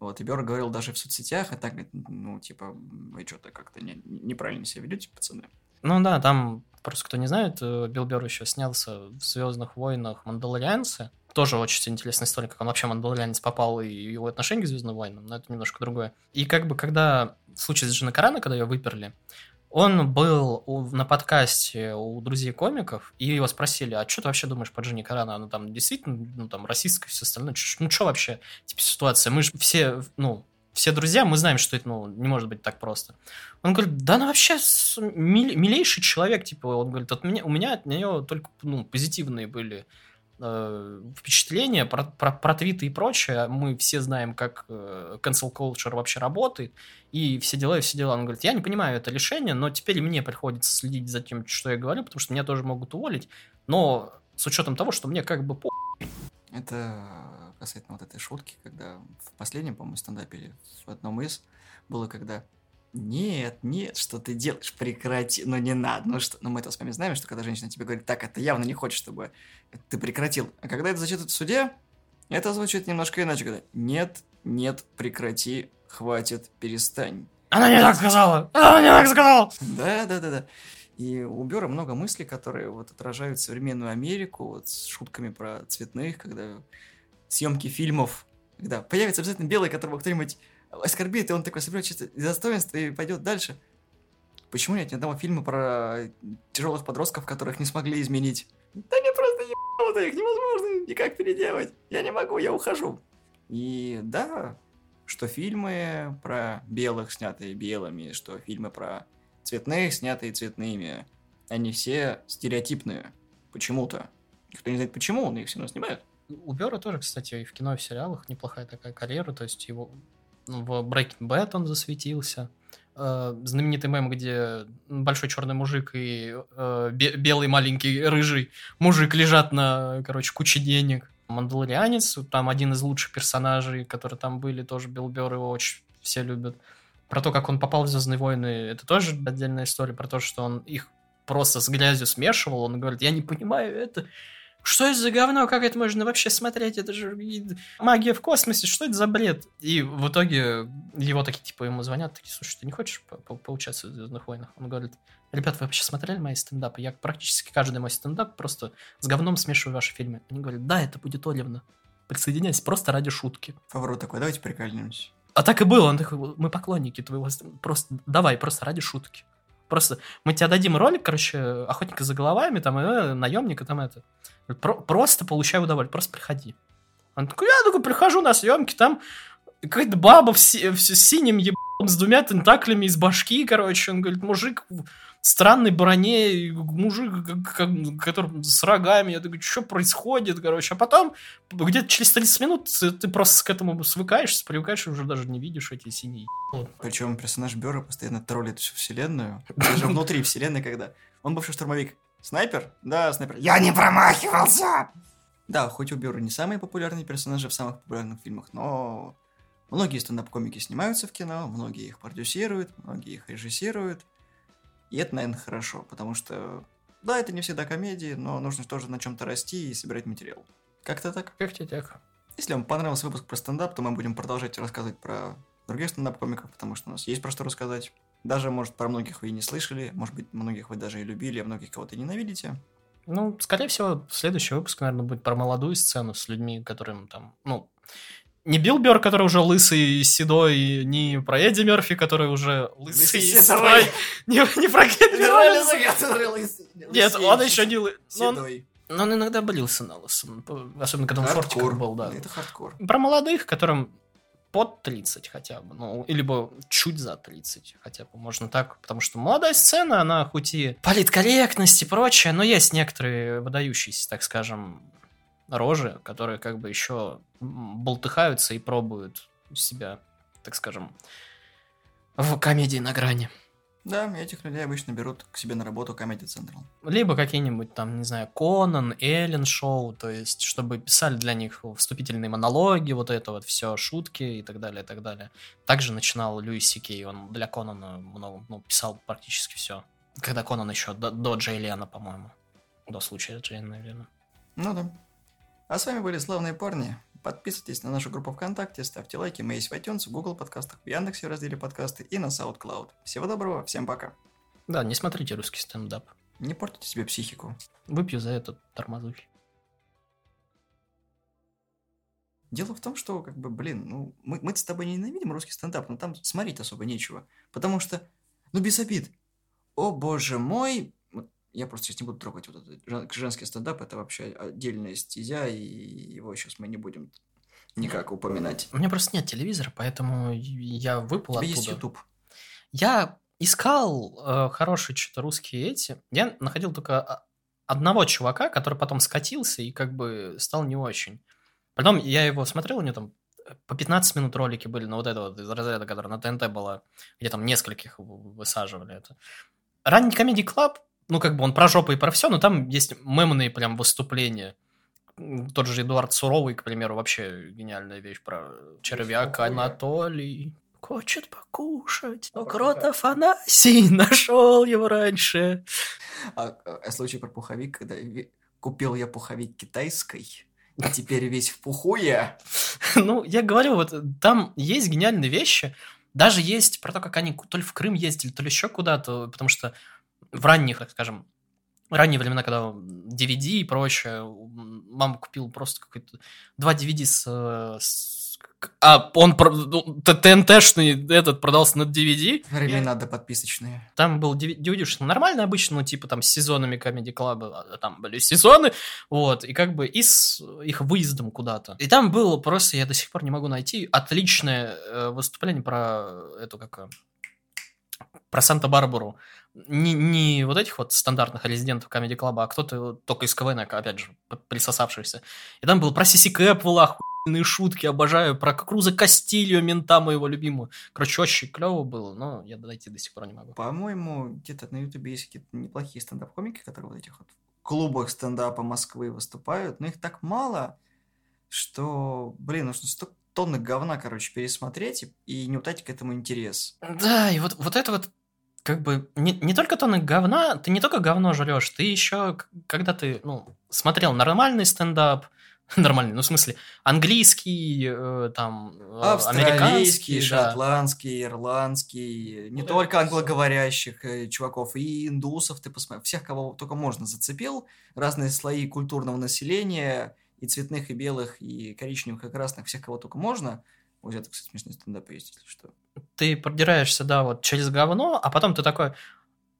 Вот, и Бер говорил даже в соцсетях, и так, ну, типа, вы что-то как-то не, неправильно себя ведете, пацаны. Ну да, там, просто кто не знает, э, Билл Бер еще снялся в «Звездных войнах» Мандалорианцы. Тоже очень интересная история, как он вообще Мандалорианец попал и его отношение к Звездным войнам, но это немножко другое. И как бы когда случай с Джина Карана, когда ее выперли, он был у, на подкасте у друзей комиков, и его спросили, а что ты вообще думаешь по Джинни Карана? Она там действительно, ну, там, расистская, все остальное. Ну, что вообще, типа, ситуация? Мы же все, ну, все друзья, мы знаем, что это, ну, не может быть так просто. Он говорит, да она вообще мил, милейший человек, типа, он говорит, от меня, у меня от нее только, ну, позитивные были э, впечатления про, про, про твиты и прочее. Мы все знаем, как э, cancel culture вообще работает, и все дела, и все дела. Он говорит, я не понимаю это решение, но теперь мне приходится следить за тем, что я говорю, потому что меня тоже могут уволить, но с учетом того, что мне как бы по... Это касательно вот этой шутки, когда в последнем, по-моему, стендапе в одном из было, когда нет, нет, что ты делаешь, прекрати, но не надо, ну что, ну мы это с вами знаем, что когда женщина тебе говорит, так, это явно не хочет, чтобы ты прекратил, а когда это зачитывают в суде, это звучит немножко иначе, когда нет, нет, прекрати, хватит, перестань. Она не так сказала, она не так сказала. Да, да, да, да. И у Бера много мыслей, которые вот отражают современную Америку, вот с шутками про цветных, когда съемки фильмов, когда появится обязательно белый, которого кто-нибудь оскорбит, и он такой соберет чисто достоинство и пойдет дальше. Почему нет ни одного фильма про тяжелых подростков, которых не смогли изменить? Да не просто ебануто, их невозможно никак переделать. Я не могу, я ухожу. И да, что фильмы про белых, снятые белыми, что фильмы про цветных, снятые цветными, они все стереотипные. Почему-то. Никто не знает почему, но их все равно снимают. У Бера тоже, кстати, и в кино, и в сериалах неплохая такая карьера, то есть его в Breaking Bad он засветился. Э, знаменитый мем, где большой черный мужик и э, белый маленький рыжий мужик лежат на, короче, куче денег. Мандалорианец, там один из лучших персонажей, которые там были, тоже Билл Бер, его очень все любят. Про то, как он попал в Звездные войны, это тоже отдельная история, про то, что он их просто с грязью смешивал. Он говорит, я не понимаю это. Что это за говно? Как это можно вообще смотреть? Это же магия в космосе. Что это за бред? И в итоге его такие, типа, ему звонят, такие, слушай, ты не хочешь по -по поучаствовать в «Звездных войнах»? Он говорит, ребят, вы вообще смотрели мои стендапы? Я практически каждый мой стендап просто с говном смешиваю ваши фильмы. Они говорят, да, это будет Оливна. Присоединяйся просто ради шутки. Фавору такой, давайте прикольнемся. А так и было. Он такой, мы поклонники твоего... Просто давай, просто ради шутки. Просто мы тебе дадим ролик, короче, охотника за головами, там, э, наемника, там это. Про просто получай удовольствие, просто приходи. Он такой, я такой прихожу на съемки, там какая-то баба в, си в синем ебаном с двумя тентаклями из башки, короче. Он говорит, мужик странной броне, мужик, который с рогами. Я такой, что происходит, короче. А потом, где-то через 30 минут ты просто к этому свыкаешься, привыкаешь, и уже даже не видишь эти синие Причем персонаж Бера постоянно троллит всю вселенную. Даже внутри вселенной, когда... Он бывший штурмовик. Снайпер? Да, снайпер. Я не промахивался! Да, хоть у Бюра не самые популярные персонажи в самых популярных фильмах, но многие стендап-комики снимаются в кино, многие их продюсируют, многие их режиссируют. И это, наверное, хорошо, потому что, да, это не всегда комедии, но нужно тоже на чем-то расти и собирать материал. Как-то так? Как тебе так? Если вам понравился выпуск про стендап, то мы будем продолжать рассказывать про других стендап-комиков, потому что у нас есть про что рассказать. Даже, может, про многих вы и не слышали, может быть, многих вы даже и любили, а многих кого-то ненавидите. Ну, скорее всего, следующий выпуск, наверное, будет про молодую сцену с людьми, которым там, ну, не Билл Бёрр, который уже лысый и седой, не про Эдди Мерфи, который уже лысый, и седой. Не, не про Генри. Нет, он еще не лысый. Но он иногда болился на лысом. Особенно, когда он шортиком был, да. Это хардкор. Про молодых, которым под 30 хотя бы, ну, либо чуть за 30 хотя бы, можно так, потому что молодая сцена, она хоть и политкорректность и прочее, но есть некоторые выдающиеся, так скажем, рожи, которые как бы еще болтыхаются и пробуют себя, так скажем, в комедии на грани. Да, этих людей обычно берут к себе на работу Comedy Central. Либо какие-нибудь там, не знаю, Конан, Эллен шоу, то есть, чтобы писали для них вступительные монологи, вот это вот все, шутки и так далее, и так далее. Также начинал Льюис Сикей, он для Конана много, ну, писал практически все. Когда Конан еще до, до Джей Лена, по-моему. До случая Джей Лена. Ну да. А с вами были славные парни. Подписывайтесь на нашу группу ВКонтакте, ставьте лайки, мы есть в iTunes, в Google подкастах, в Яндексе в разделе подкасты и на SoundCloud. Всего доброго, всем пока. Да, не смотрите русский стендап. Не портите себе психику. Выпью за это тормозухи. Дело в том, что, как бы, блин, ну, мы, мы с тобой не ненавидим русский стендап, но там смотреть особо нечего. Потому что, ну, без обид. О, боже мой, я просто сейчас не буду трогать вот этот женский стендап, это вообще отдельная стезя, и его сейчас мы не будем никак упоминать. У меня просто нет телевизора, поэтому я выпал оттуда. есть YouTube. Я искал э, хорошие что-то русские эти. Я находил только а, одного чувака, который потом скатился и как бы стал не очень. Потом я его смотрел, у него там по 15 минут ролики были на вот это вот из разряда, который на ТНТ было, где там нескольких высаживали это. Ранний Comedy Club ну, как бы он про жопу и про все, но там есть мемные прям выступления. Тот же Эдуард Суровый, к примеру, вообще гениальная вещь про червяка Анатолий. Хочет покушать, но крот Афанасий нашел его раньше. А, а случай про пуховик, когда купил я пуховик китайской, и теперь весь в пуху я. Ну, я говорю, вот там есть гениальные вещи. Даже есть про то, как они то ли в Крым ездили, то ли еще куда-то, потому что в ранних, так скажем, ранние времена, когда DVD и прочее, мама купила просто какой-то два DVD с, с а он ну, ТНТшный этот продался на DVD. Времена до подписочные. Там был DVD что нормально обычно, ну, типа там с сезонами Comedy Club, а, там были сезоны, вот, и как бы и с их выездом куда-то. И там было просто, я до сих пор не могу найти, отличное э, выступление про эту, как про Санта-Барбару не, не вот этих вот стандартных резидентов Comedy Club, а кто-то только из КВН, опять же, присосавшийся. И там был про Сиси Кэпвелла, охуенные шутки, обожаю, про Круза Кастильо, мента моего любимого. Короче, очень клево было, но я дойти до сих пор не могу. По-моему, где-то на Ютубе есть какие-то неплохие стендап-комики, которые вот этих вот клубах стендапа Москвы выступают, но их так мало, что, блин, нужно столько тонны говна, короче, пересмотреть и не утать к этому интерес. Да, и вот, вот это вот как бы не, не только тонны говна, ты не только говно жрешь, ты еще, когда ты, ну, смотрел нормальный стендап, нормальный, ну, в смысле, английский, э, там, э, американский, шотландский, да. ирландский, не только англоговорящих э, чуваков, и индусов, ты посмотри, всех, кого только можно зацепил, разные слои культурного населения, и цветных, и белых, и коричневых, и красных, всех, кого только можно. Вот это, кстати, смешной стендап есть, если что. Ты продираешься, да, вот через говно, а потом ты такой,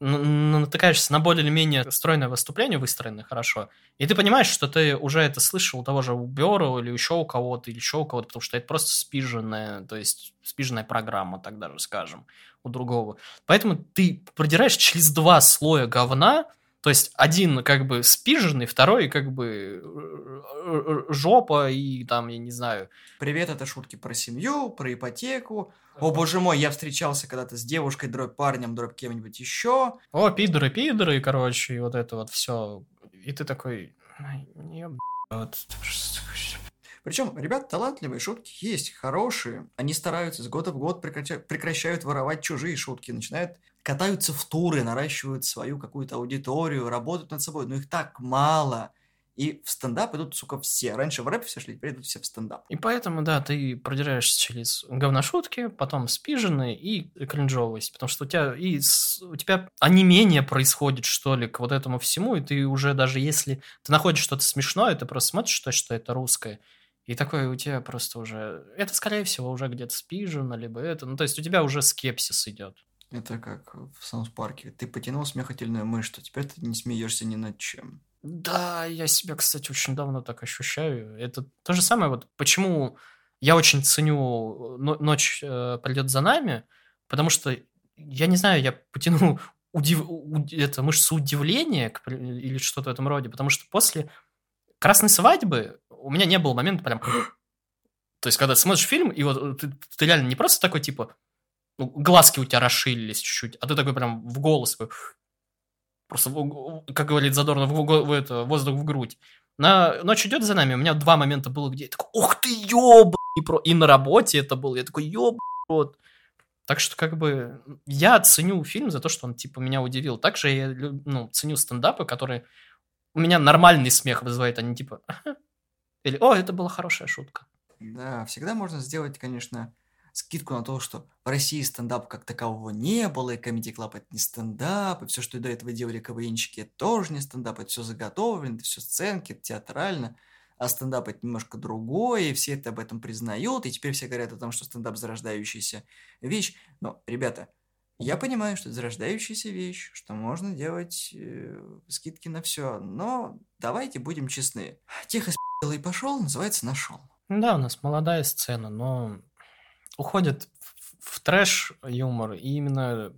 натыкаешься на более или менее стройное выступление, выстроенное хорошо, и ты понимаешь, что ты уже это слышал у того же Убера или еще у кого-то, или еще у кого-то, потому что это просто спиженная, то есть спиженная программа, так даже скажем, у другого. Поэтому ты продираешь через два слоя говна, то есть один как бы спиженный, второй как бы э, э, жопа и там, я не знаю. Привет, это шутки про семью, про ипотеку. О боже мой, я встречался когда-то с девушкой, дробь парнем, дробь кем-нибудь еще. О, пидоры, пидоры, короче, и вот это вот все. И ты такой, причем, ребят, талантливые шутки есть, хорошие. Они стараются с года в год прекращают, прекращают воровать чужие шутки, начинают катаются в туры, наращивают свою какую-то аудиторию, работают над собой, но их так мало. И в стендап идут, сука, все. Раньше в рэп все шли, теперь идут все в стендап. И поэтому, да, ты продираешься через говношутки, потом спиженные и кринжовость. Потому что у тебя и с, у тебя онемение происходит, что ли, к вот этому всему, и ты уже даже если ты находишь что-то смешное, ты просто смотришь то, что это русское, и такое у тебя просто уже... Это, скорее всего, уже где-то спижено, либо это... Ну, то есть у тебя уже скепсис идет. Это как в South Park е. Ты потянул смехательную мышцу, то теперь ты не смеешься ни над чем. Да, я себя, кстати, очень давно так ощущаю. Это то же самое, вот почему я очень ценю «Ночь э, придет за нами», потому что, я не знаю, я потяну удив... это, мышцу удивления или что-то в этом роде, потому что после «Красной свадьбы» у меня не было момента прям... То есть, когда смотришь фильм, и вот ты, ты реально не просто такой, типа, ну, глазки у тебя расширились чуть-чуть, а ты такой прям в голос, просто, как говорит Задорно, в это, воздух в грудь. На ночь идет за нами, у меня два момента было, где я такой, ух ты, ёб, и, про... и на работе это было, я такой, ёб, вот. Так что, как бы, я ценю фильм за то, что он, типа, меня удивил. Также я, ну, ценю стендапы, которые у меня нормальный смех вызывает, а не типа, или, о, это была хорошая шутка. Да, всегда можно сделать, конечно, скидку на то, что в России стендап как такового не было, и Comedy Club это не стендап, и все, что до этого делали КВНчики, это тоже не стендап, это все заготовлено, это все сценки, это театрально, а стендап это немножко другое, и все это об этом признают, и теперь все говорят о том, что стендап зарождающаяся вещь. Но, ребята, я понимаю, что это зарождающаяся вещь, что можно делать э, скидки на все, но давайте будем честны. Тихо и пошел, называется нашел. Да, у нас молодая сцена, но уходит в, в трэш-юмор и именно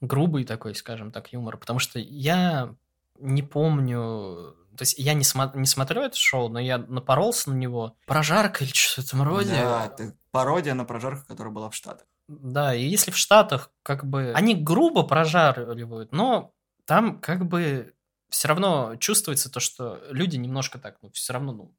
грубый такой, скажем так, юмор. Потому что я не помню... То есть я не, смо- не смотрю это шоу, но я напоролся на него. Прожарка или что-то в этом роде. Да, это пародия на прожарку, которая была в Штатах. Да, и если в Штатах как бы... Они грубо прожаривают, но там как бы все равно чувствуется то, что люди немножко так, ну, все равно, ну,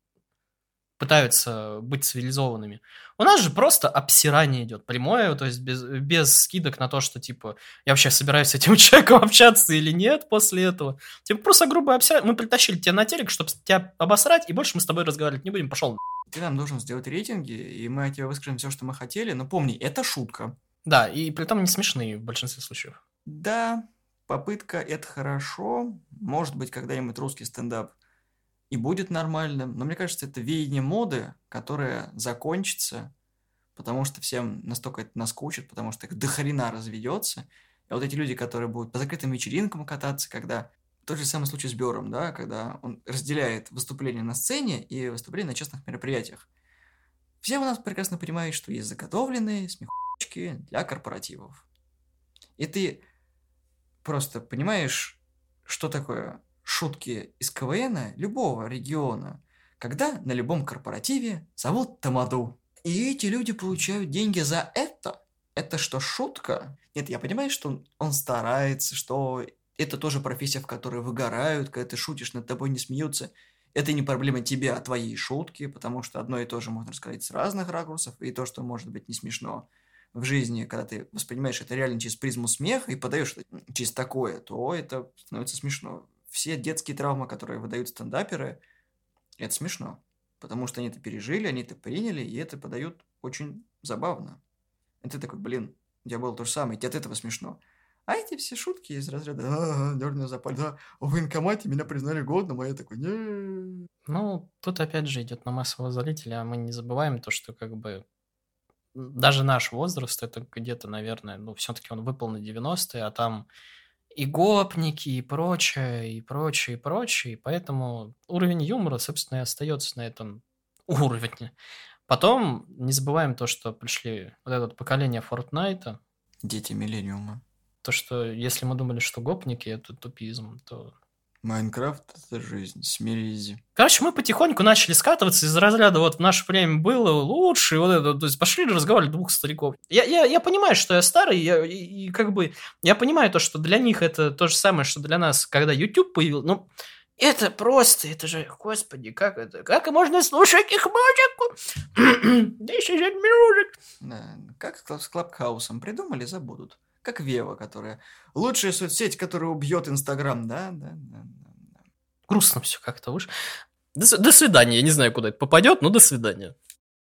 пытаются быть цивилизованными. У нас же просто обсирание идет прямое, то есть без, без скидок на то, что, типа, я вообще собираюсь с этим человеком общаться или нет после этого. Типа, просто грубо обсирание. Мы притащили тебя на телек, чтобы тебя обосрать, и больше мы с тобой разговаривать не будем. Пошел. Ты нам должен сделать рейтинги, и мы от тебя выскажем все, что мы хотели. Но помни, это шутка. Да, и при том не смешные в большинстве случаев. Да, попытка – это хорошо. Может быть, когда-нибудь русский стендап – и будет нормальным. Но мне кажется, это веяние моды, которое закончится, потому что всем настолько это наскучит, потому что их дохрена разведется. И вот эти люди, которые будут по закрытым вечеринкам кататься, когда тот же самый случай с Бёром, да, когда он разделяет выступление на сцене и выступление на частных мероприятиях. Все у нас прекрасно понимают, что есть заготовленные смехочки для корпоративов. И ты просто понимаешь, что такое шутки из КВН любого региона, когда на любом корпоративе зовут Тамаду. И эти люди получают деньги за это. Это что, шутка? Нет, я понимаю, что он, старается, что это тоже профессия, в которой выгорают, когда ты шутишь, над тобой не смеются. Это не проблема тебя, а твоей шутки, потому что одно и то же можно рассказать с разных ракурсов, и то, что может быть не смешно, в жизни, когда ты воспринимаешь это реально через призму смеха и подаешь через такое, то это становится смешно. Все детские травмы, которые выдают стендаперы, это смешно. Потому что они это пережили, они это приняли, и это подают очень забавно. И ты такой, блин, тебя было то же самое, тебе от этого смешно. А эти все шутки из разряда «А, за да, в военкомате меня признали годным, а я такой не Ну, тут опять же идет на массового зрителя, а мы не забываем то, что как бы даже наш возраст, это где-то, наверное, ну, все-таки он выпал на 90-е, а там и гопники, и прочее, и прочее, и прочее, и поэтому уровень юмора, собственно, и остается на этом уровне. Потом не забываем то, что пришли вот это вот поколение Фортнайта. Дети Миллениума. То, что если мы думали, что гопники это тупизм, то... Майнкрафт — это жизнь, смирись. Короче, мы потихоньку начали скатываться из разряда вот в наше время было лучше, вот это, то есть пошли разговаривать двух стариков. Я, я, я понимаю, что я старый, я, и, и как бы, я понимаю то, что для них это то же самое, что для нас, когда YouTube появился, ну, это просто, это же, господи, как это, как можно слушать их музыку? This is music. Да, как с Клабхаусом придумали, забудут. Как Вева, которая лучшая соцсеть, которая убьет Инстаграм, да, да, да, да. Грустно все как-то уж. До, до свидания, я не знаю, куда это попадет, но до свидания.